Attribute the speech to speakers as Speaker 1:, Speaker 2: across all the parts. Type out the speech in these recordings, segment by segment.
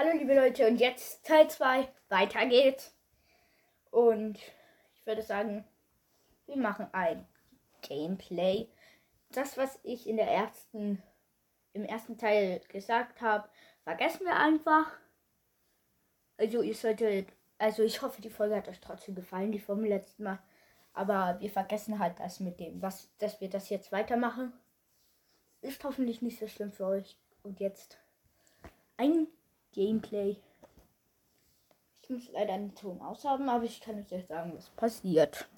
Speaker 1: Hallo liebe Leute und jetzt Teil 2. Weiter geht's. Und ich würde sagen, wir machen ein Gameplay. Das, was ich in der ersten, im ersten Teil gesagt habe, vergessen wir einfach. Also ihr solltet, also ich hoffe, die Folge hat euch trotzdem gefallen, die vom letzten Mal. Aber wir vergessen halt das mit dem, was, dass wir das jetzt weitermachen. Ist hoffentlich nicht so schlimm für euch. Und jetzt ein Gameplay. Ich muss leider einen Ton aushaben, aber ich kann euch jetzt sagen, was passiert.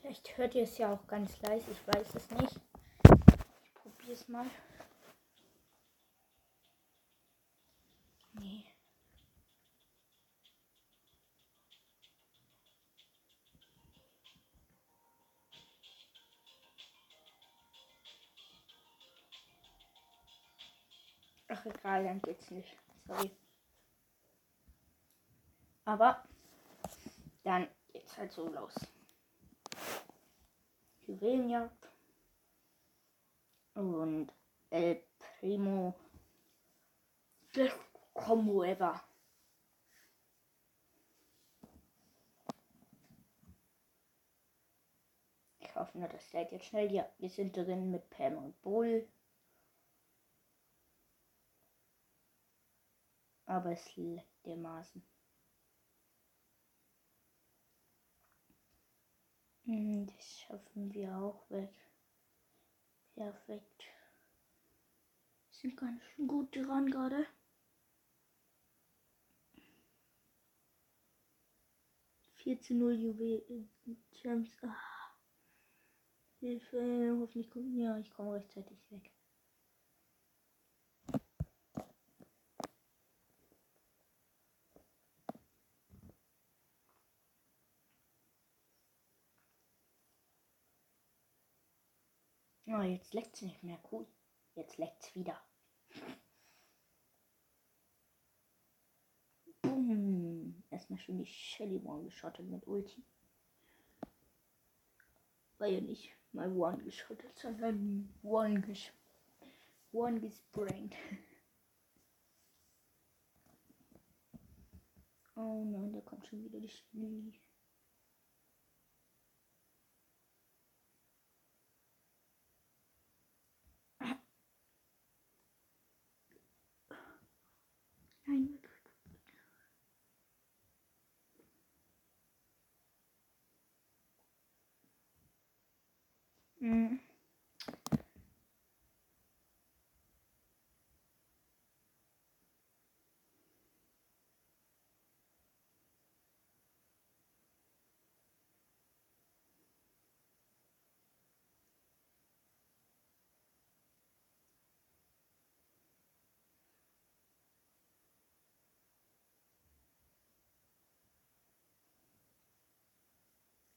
Speaker 1: Vielleicht hört ihr es ja auch ganz leise, ich weiß es nicht. Ich probiere es mal. Ach egal, dann geht's nicht. Sorry. Aber dann geht's halt so los. Juwelenjagd und El Primo Best Combo ever. Ich hoffe nur, das lädt jetzt schnell. Ja, wir sind drin mit Pam und Bull. Aber es leckt dermaßen. Hm, Das schaffen wir auch weg. Perfekt. Sind ganz gut dran gerade. Vierzehn null Juwelen. Gems. Ah. Hilfe. Hoffentlich kommt. Ja, ich komme rechtzeitig weg. Oh, jetzt leckt es nicht mehr. Cool. Jetzt leckt es wieder. Boom. Erstmal schön die Shelly One geschottet mit Ulti. War ja nicht mal One geschottet, sondern One gesch One gesprankt. Oh nein, da kommt schon wieder die Shelly. Nein. Mhm.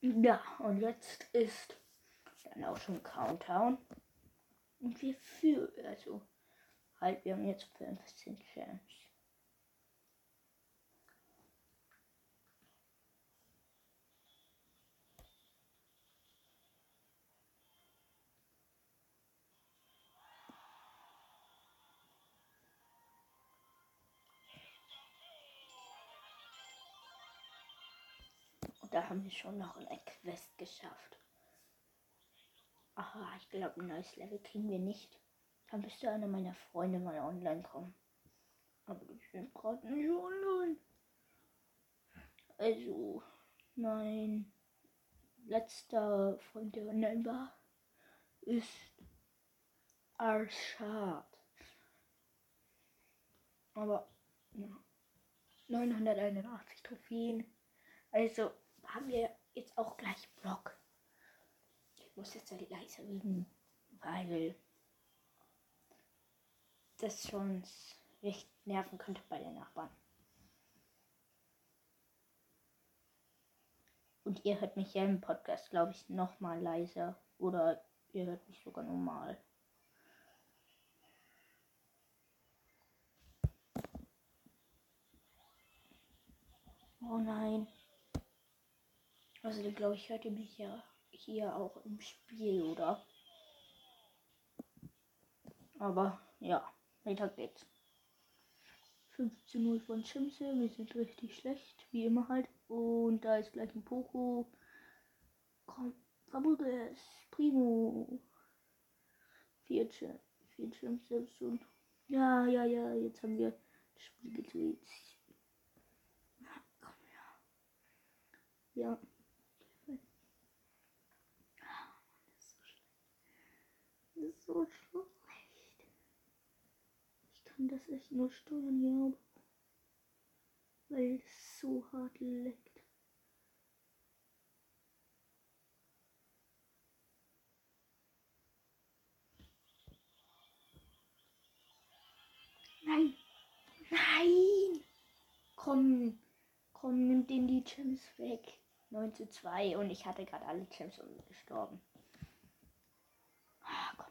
Speaker 1: Ja, und jetzt ist dann auch schon Countdown. Und wir führen, also halt, wir haben jetzt 15 Chance. Und da haben wir schon noch eine Quest geschafft. Aha, ich glaube, ein neues Level kriegen wir nicht. Dann müsste einer meiner Freunde mal online kommen. Aber die sind gerade nicht online. Also, mein letzter Freund, der online war, ist Arshad. Aber, ja. 981 Trophäen. Also, haben wir jetzt auch gleich Block. Ich muss jetzt halt leiser reden, weil das schon recht nerven könnte bei den Nachbarn. Und ihr hört mich ja im Podcast, glaube ich, noch mal leiser. Oder ihr hört mich sogar normal. Oh nein. Also glaube ich, hört ihr mich ja hier auch im Spiel, oder? Aber ja, weiter geht's. 15-0 von Chimse. Wir sind richtig schlecht, wie immer halt. Und da ist gleich ein Poco. Komm, Fabulous, Primo. Vier, Chimse und. Ja, ja, ja, jetzt haben wir das Spiel gedreht. Ja. So schlecht. Ich kann das echt nur steuern, ja. Weil es so hart leckt. Nein! Nein! Komm, komm, nimm den die Gems weg. 9 zu 2 und ich hatte gerade alle Gems und gestorben. Ah, komm.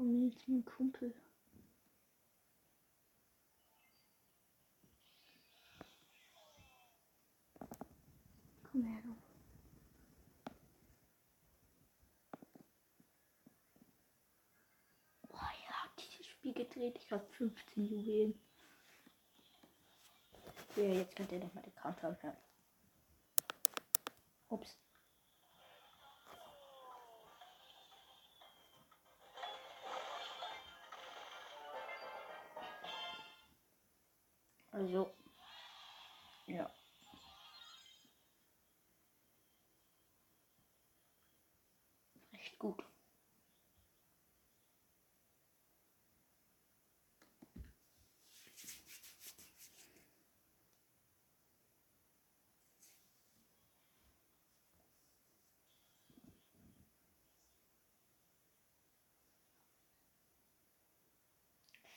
Speaker 1: Mir jetzt einen Kumpel. Komm her, du. Boah, ja, dieses Spiel gedreht. Ich habe 15 Juwelen. Ja, jetzt könnt ihr nochmal den Countdown hören. Ups. Also, ja. Recht gut.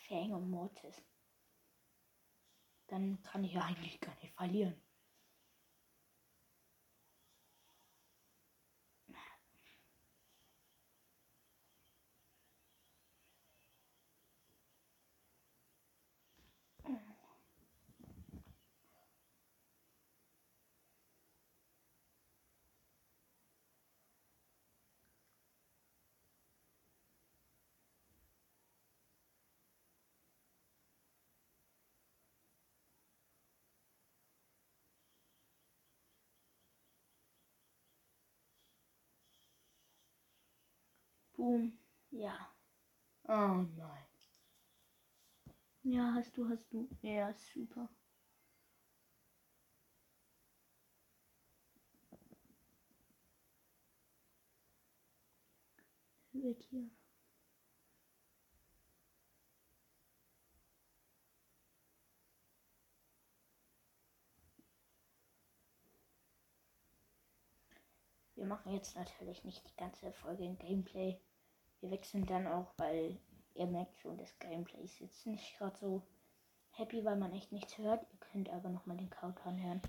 Speaker 1: Fang und Mortis dann kann ich eigentlich gar nicht verlieren. Boom. Ja. Oh nein. Ja, hast du, hast du. Ja, super. Weg hier. Wir machen jetzt natürlich nicht die ganze Folge in Gameplay. Wir wechseln dann auch, weil ihr merkt schon, das Gameplay ist jetzt nicht gerade so happy, weil man echt nichts hört. Ihr könnt aber nochmal den Countdown hören.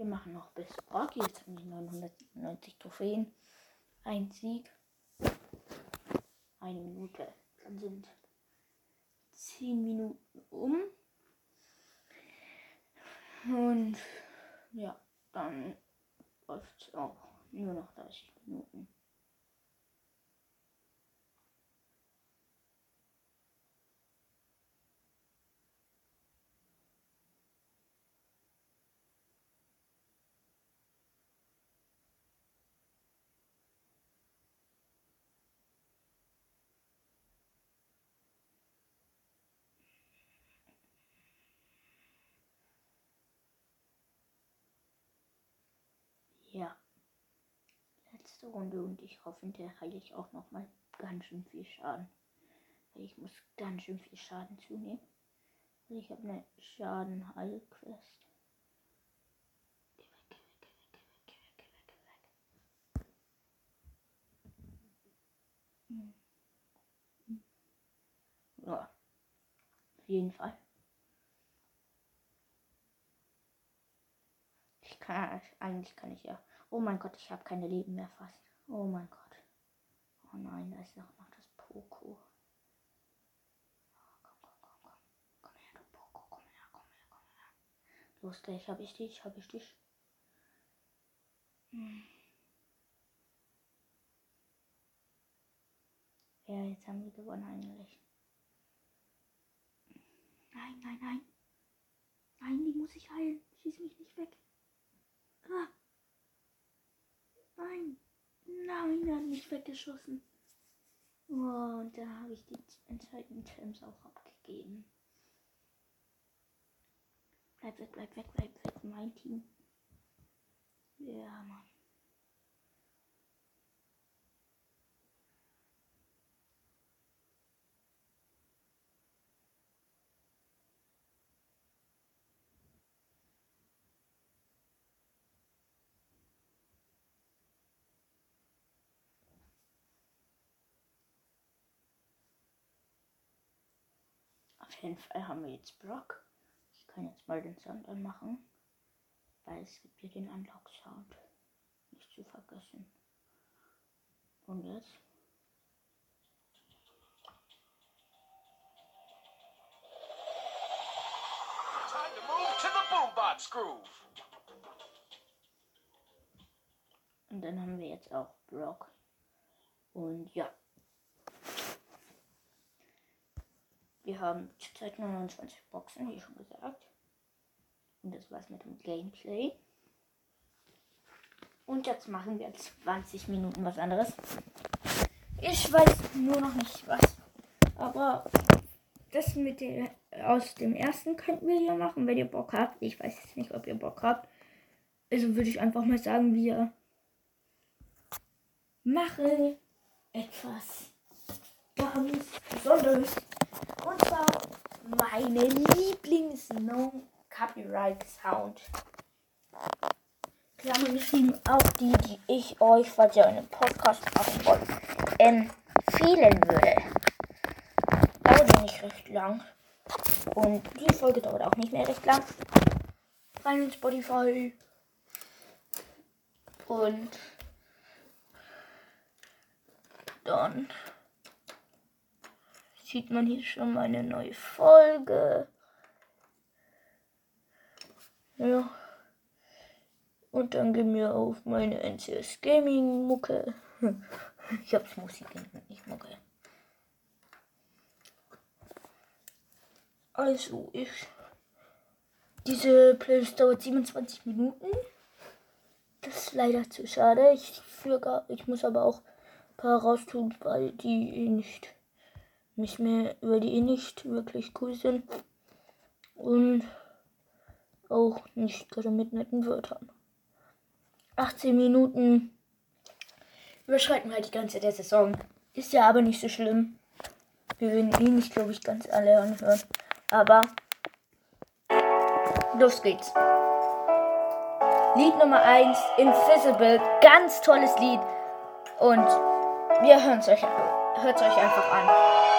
Speaker 1: Wir machen noch bis Orki. Jetzt haben wir 990 Trophäen. Ein Sieg. Eine Minute. Dann sind 10 Minuten um. Und ja, dann läuft es auch nur noch 30 Minuten. Ja. Letzte Runde und ich hoffe, hinterher heile ich auch noch mal ganz schön viel Schaden. Ich muss ganz schön viel Schaden zunehmen. Ich habe eine Schaden-Heil-Quest. Ja. Auf jeden Fall. Ich kann, eigentlich kann ich ja. Oh mein Gott, ich habe keine Leben mehr fast. Oh mein Gott. Oh nein, da ist noch, noch das Poco. Los, gleich habe ich dich, habe ich dich. Hm. Ja, jetzt haben wir gewonnen eigentlich. Nein, nein, nein. Nein, die muss ich heilen. Schieß mich nicht weg. Ah. Nein. Nein, er hat mich weggeschossen. Oh, und da habe ich die entscheidenden Gems auch abgegeben. Bleib weg, bleib weg, bleib weg, mein Team. Ja, Mann. Auf jeden Fall haben wir jetzt Brock. Ich kann jetzt mal den Sound anmachen, weil es gibt hier den Unlock-Sound. Nicht zu vergessen. Und jetzt? Und dann haben wir jetzt auch Brock. Und ja. Wir haben zurzeit 29 Boxen, wie schon gesagt. Und das war's mit dem Gameplay. Und jetzt machen wir 20 Minuten was anderes. Ich weiß nur noch nicht was. Aber das mit dem aus dem ersten könnten wir ja machen, wenn ihr Bock habt. Ich weiß jetzt nicht, ob ihr Bock habt. Also würde ich einfach mal sagen, wir machen etwas ganz Besonderes. Und zwar meine Lieblings-No-Copyright-Sound. Klammern geschrieben, auch die, die ich euch, falls ihr einen Podcast machen wollt, empfehlen würde. Dauert ja nicht recht lang. Und die Folge dauert auch nicht mehr recht lang. Rein in Spotify. Und dann sieht man hier schon meine neue Folge. Ja. Und dann gehen wir auf meine NCS Gaming Mucke. Ich hab's Musik nicht Mucke. Also, ich. Diese Playlist dauert 27 Minuten. Das ist leider zu schade. Ich, für, ich muss aber auch ein paar raustun, weil die nicht nicht mehr, weil die eh nicht wirklich cool sind. Und auch nicht gerade mit netten Wörtern. 18 Minuten überschreiten halt die ganze der Saison. Ist ja aber nicht so schlimm. Wir werden eh nicht, glaube ich, ganz alle anhören. Aber los geht's. Lied Nummer 1, Invisible. Ganz tolles Lied. Und wir hören es euch, euch einfach an.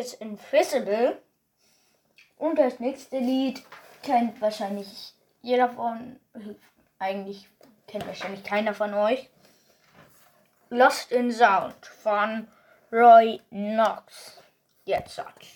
Speaker 2: Jetzt Invisible. Und das nächste Lied kennt wahrscheinlich jeder von, eigentlich kennt wahrscheinlich keiner von euch. Lost in Sound von Roy Knox. Jetzt sagt.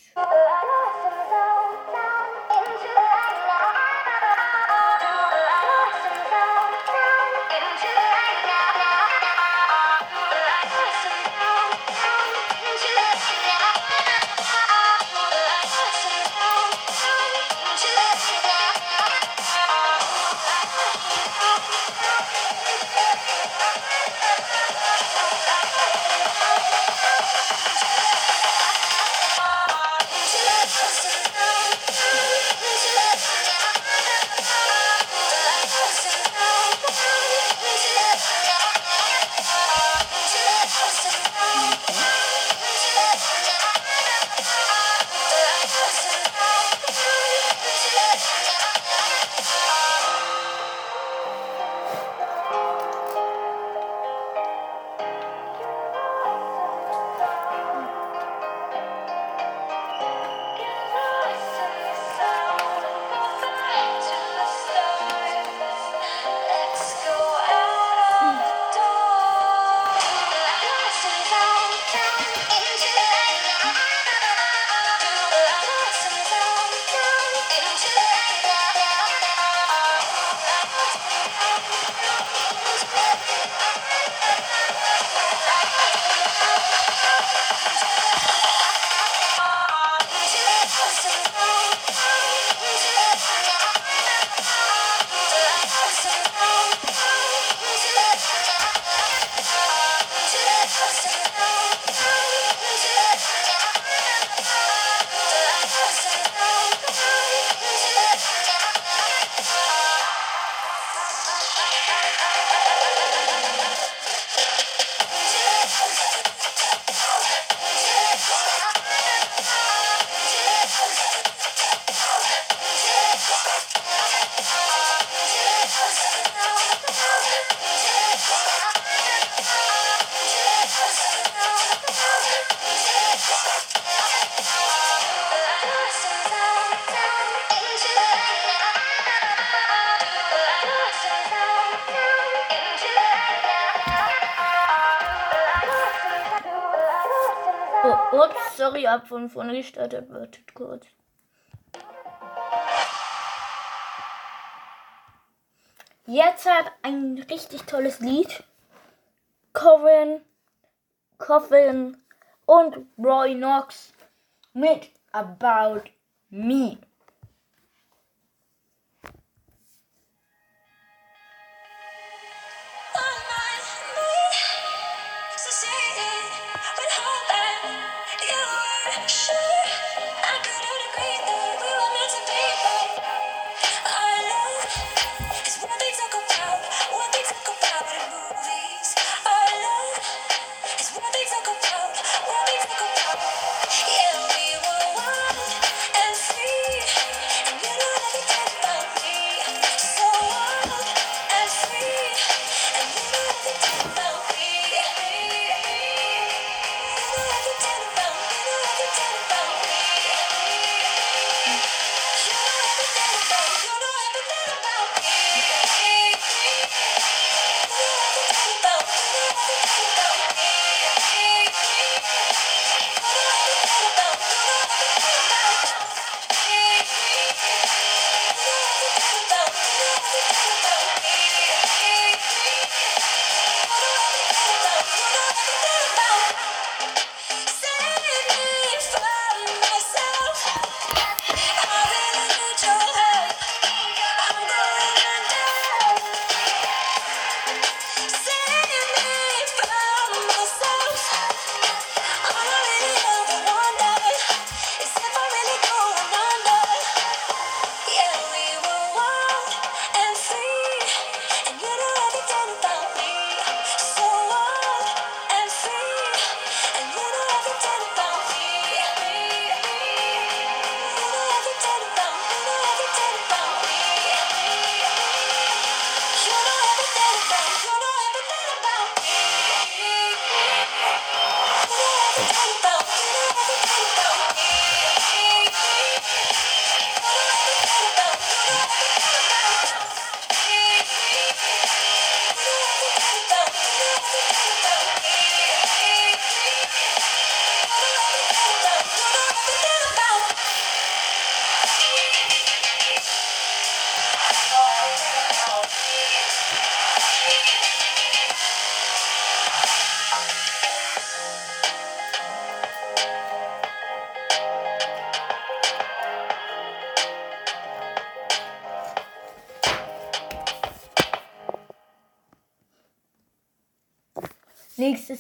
Speaker 2: Sorry, ab von vorne gestartet. Wartet kurz. Jetzt hat ein richtig tolles Lied. Coven, Coffin und Roy Knox mit About Me.
Speaker 1: action.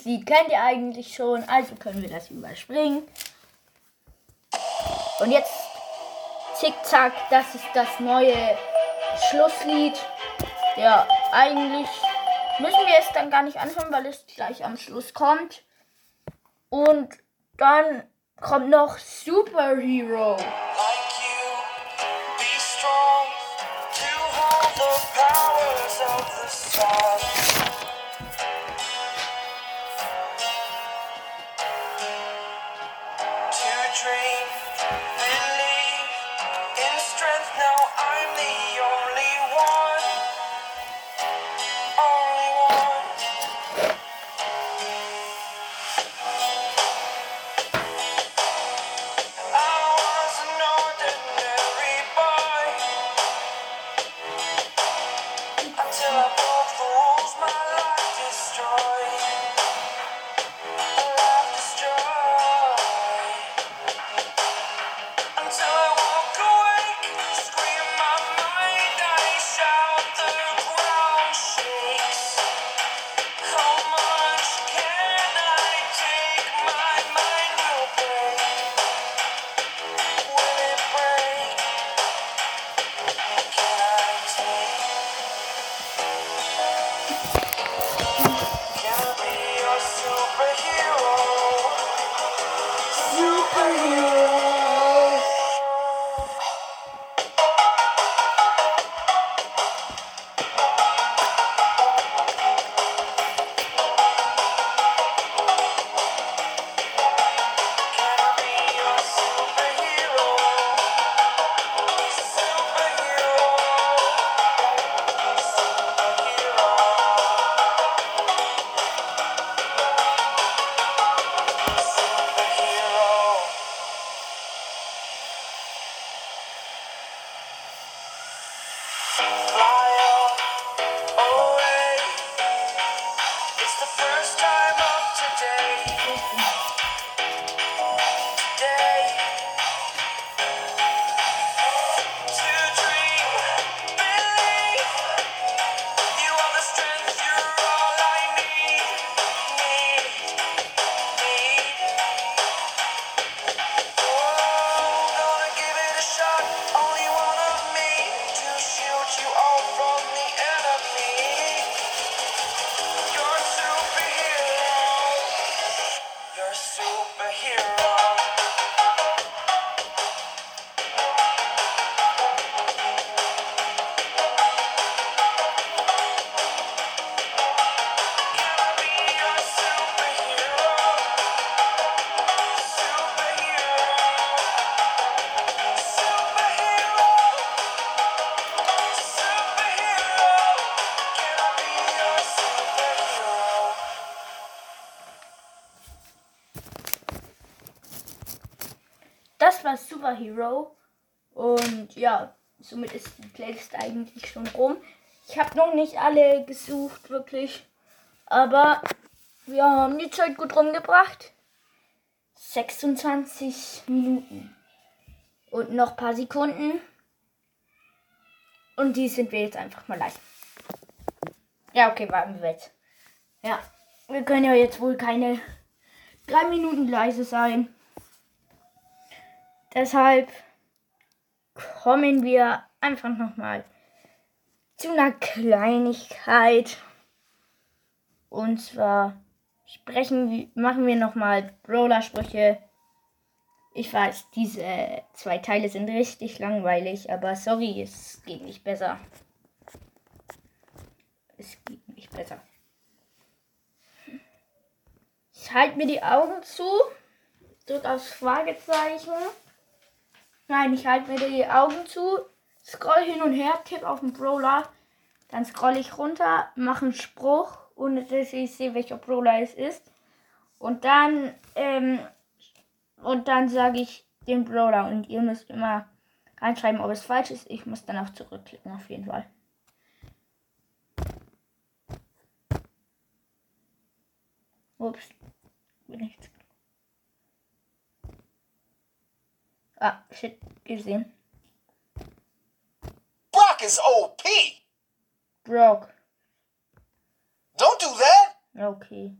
Speaker 1: Lied kennt ihr eigentlich schon, also können wir das überspringen. Und jetzt Zickzack, das ist das neue Schlusslied. Ja, eigentlich müssen wir es dann gar nicht anhören, weil es gleich am Schluss kommt. Und dann kommt noch Superhero.
Speaker 3: like you. Of Superhero.
Speaker 1: Und ja, somit ist die Playlist eigentlich schon rum. Ich habe noch nicht alle gesucht, wirklich. Aber wir haben die Zeit gut rumgebracht. 26 Minuten. Und noch ein paar Sekunden. Und die sind wir jetzt einfach mal live. Ja, okay, warten wir jetzt. Ja, wir können ja jetzt wohl keine drei Minuten leise sein. Deshalb kommen wir einfach nochmal zu einer Kleinigkeit. Und zwar sprechen, machen wir nochmal Brawler-Sprüche. Ich weiß, diese zwei Teile sind richtig langweilig, aber sorry, es geht nicht besser. Es geht nicht besser. Ich halte mir die Augen zu, drück aufs Fragezeichen. Nein, ich halte mir die Augen zu, scroll hin und her, tipp auf den Brawler, dann scroll ich runter, mache einen Spruch, ohne dass ich sehe, welcher Brawler es ist. Und dann, ähm, und dann sage ich den Brawler und ihr müsst immer reinschreiben, ob es falsch ist. Ich muss dann auch zurückklicken, auf jeden Fall. Ups. Bin ich jetzt. Ah, shit, gesehen.
Speaker 3: Brock is OP.
Speaker 1: Brock.
Speaker 3: Don't do that.
Speaker 1: Okay.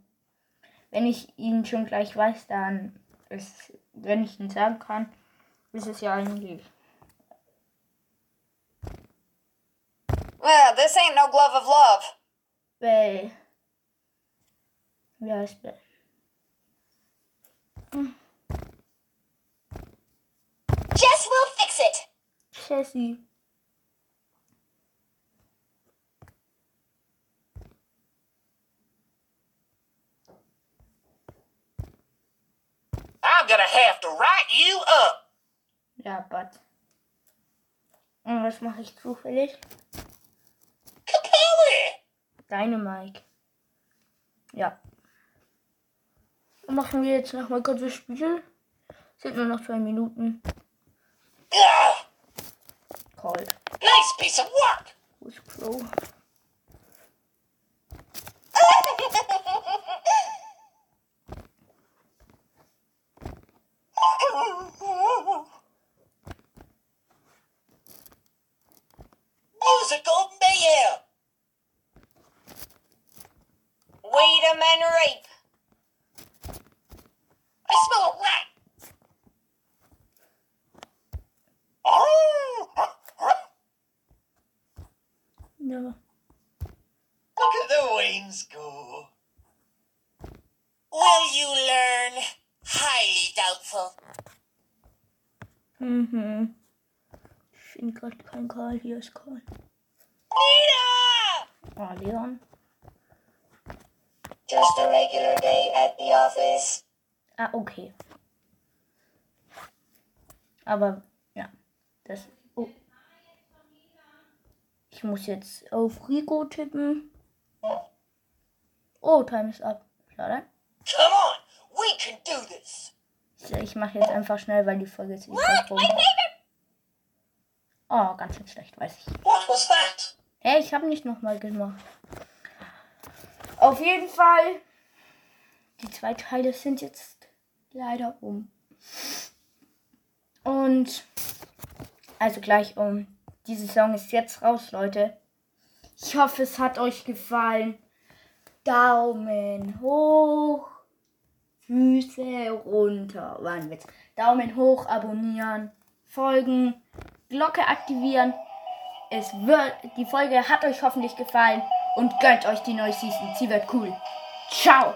Speaker 1: wenn ich ihn schon gleich weiß, dann ist, wenn ich ihn sagen kann, ist es ja eigentlich.
Speaker 3: Well, this ain't no glove of love.
Speaker 1: Bell. Wie heißt Bell?
Speaker 3: Jess will fix it.
Speaker 1: Jessie.
Speaker 4: I'm gonna have to write you up.
Speaker 1: Ja, but. Und was mache ich zufällig?
Speaker 4: Capelli!
Speaker 1: Deine Mike. Ja. Dann machen wir jetzt nochmal kurz das Spiel. Sind nur noch zwei Minuten. called.
Speaker 4: Nice piece of work!
Speaker 1: Was pro. Aber, ja. Das. Oh. Ich muss jetzt auf Rico tippen. Oh, Time ist ab. Schade.
Speaker 4: Come on, we can do this.
Speaker 1: Ich, mache jetzt einfach schnell, weil die Folge ist wieder. Oh, ganz schön schlecht, weiß ich.
Speaker 4: What was that?
Speaker 1: Hey, ich habe nicht nochmal gemacht. Auf jeden Fall. Die zwei Teile sind jetzt leider um. Und also gleich um. Diese Song ist jetzt raus, Leute. Ich hoffe, es hat euch gefallen. Daumen hoch. Füße runter. War ein Witz. Daumen hoch, abonnieren, folgen, Glocke aktivieren. Es wird, die Folge hat euch hoffentlich gefallen und gönnt euch die neue Season. Sie wird cool. Ciao.